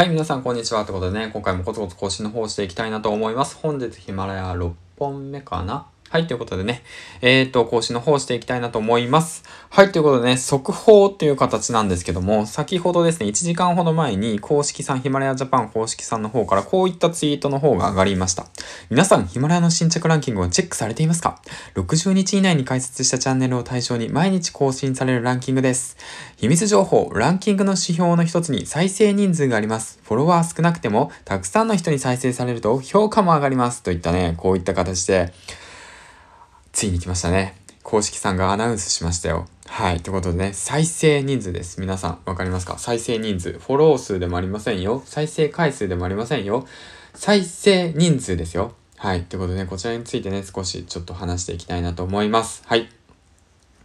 はい、皆さんこんにちは。ということでね、今回もコツコツ更新の方をしていきたいなと思います。本日ヒマラヤ6本目かなはい、ということでね、えっ、ー、と、更新の方していきたいなと思います。はい、ということでね、速報っていう形なんですけども、先ほどですね、1時間ほど前に公式さん、ヒマラヤジャパン公式さんの方からこういったツイートの方が上がりました。皆さん、ヒマラヤの新着ランキングをチェックされていますか ?60 日以内に開設したチャンネルを対象に毎日更新されるランキングです。秘密情報、ランキングの指標の一つに再生人数があります。フォロワー少なくても、たくさんの人に再生されると評価も上がります。といったね、こういった形で、ついに来ましたね。公式さんがアナウンスしましたよ。はい。ということでね、再生人数です。皆さん、わかりますか？再生人数。フォロー数でもありませんよ。再生回数でもありませんよ。再生人数ですよ。はい。ということでね、こちらについてね、少しちょっと話していきたいなと思います。はい。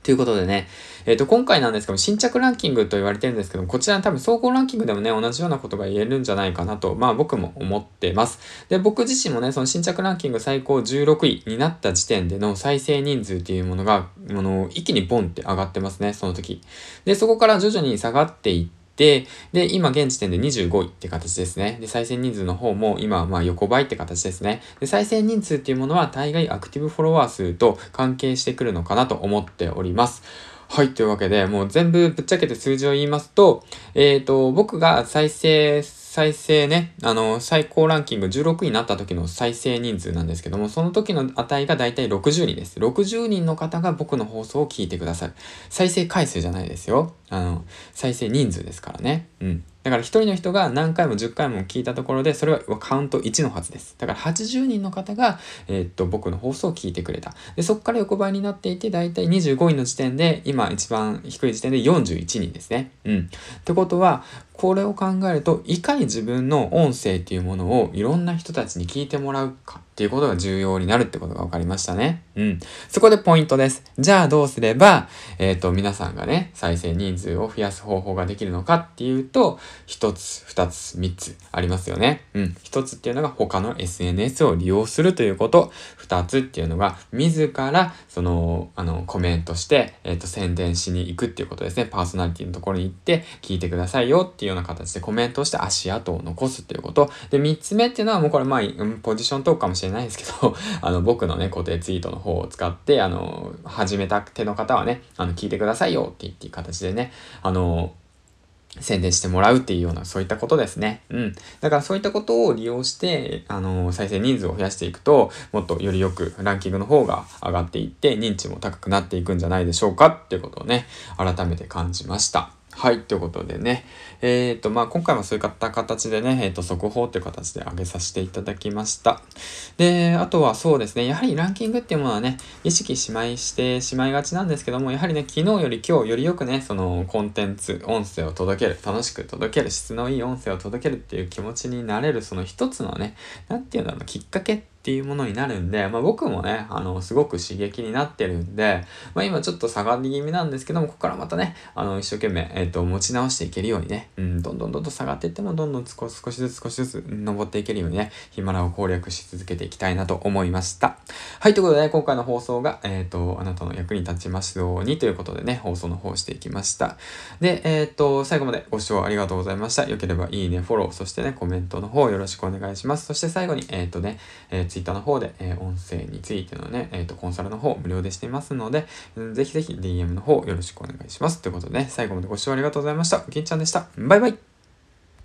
ということでね、えっ、ー、と、今回なんですけど新着ランキングと言われてるんですけどこちら多分総合ランキングでもね、同じようなことが言えるんじゃないかなと、まあ僕も思ってます。で、僕自身もね、その新着ランキング最高16位になった時点での再生人数っていうものが、もの、一気にボンって上がってますね、その時。で、そこから徐々に下がっていって、で、今現時点で25位って形ですね。で、再生人数の方も今、まあ横ばいって形ですね。で、再生人数っていうものは大概アクティブフォロワー数と関係してくるのかなと思っております。はい、というわけで、もう全部ぶっちゃけて数字を言いますと、えっ、ー、と、僕が再生再生ね、あの、最高ランキング16位になった時の再生人数なんですけども、その時の値がだいたい60人です。60人の方が僕の放送を聞いてくださる。再生回数じゃないですよ。あの、再生人数ですからね。うん。だから1人の人が何回も10回も聞いたところで、それはカウント1のはずです。だから80人の方が、えー、っと、僕の放送を聞いてくれた。で、そこから横ばいになっていて、だいたい25位の時点で、今一番低い時点で41人ですね。うん。ってことは、これを考えると、いかに自分の音声っていうものをいろんな人たちに聞いてもらうかっていうことが重要になるってことが分かりましたね。うん。そこでポイントです。じゃあどうすれば、えっ、ー、と、皆さんがね、再生人数を増やす方法ができるのかっていうと、一つ、二つ、三つありますよね。うん。一つっていうのが他の SNS を利用するということ。二つっていうのが、自ら、その、あの、コメントして、えっ、ー、と、宣伝しに行くっていうことですね。パーソナリティのところに行って、聞いてくださいよっていうような形でコメントをして足跡を残すっていうこと。で、三つ目っていうのはもうこれ、まあ、ポジショントークかもしれないですけど、あの、僕のね、固定ツイートの方を使って、あの、始めた手の方はね、あの、聞いてくださいよって言っていう形でね、あの、宣伝してもらうっていうような、そういったことですね。うん。だからそういったことを利用して、あの、再生人数を増やしていくと、もっとよりよくランキングの方が上がっていって、認知も高くなっていくんじゃないでしょうかっていうことをね、改めて感じました。はい、ということでね、えっ、ー、と、まあ、今回もそういった形でね、えっ、ー、と、速報っていう形で上げさせていただきました。で、あとはそうですね、やはりランキングっていうものはね、意識しまいしてしまいがちなんですけども、やはりね、昨日より今日よりよくね、そのコンテンツ、音声を届ける、楽しく届ける、質のいい音声を届けるっていう気持ちになれる、その一つのね、なんていうんだろう、きっかけってっていうものになるんで、まあ僕もね、あの、すごく刺激になってるんで、まあ今ちょっと下がり気味なんですけども、ここからまたね、あの、一生懸命、えっ、ー、と、持ち直していけるようにね、うん、どんどんどんどん下がっていっても、どんどん少しずつ少しずつ登っていけるようにね、ヒマラを攻略し続けていきたいなと思いました。はい、ということで、ね、今回の放送が、えっ、ー、と、あなたの役に立ちますようにということでね、放送の方していきました。で、えっ、ー、と、最後までご視聴ありがとうございました。よければいいね、フォロー、そしてね、コメントの方よろしくお願いします。そして最後に、えっ、とね、えー、Twitter の方で、え音声についてのね、えっ、ー、と、コンサルの方無料でしていますので、ぜひぜひ DM の方よろしくお願いします。ということでね、最後までご視聴ありがとうございました。銀ちゃんでした。バイバイ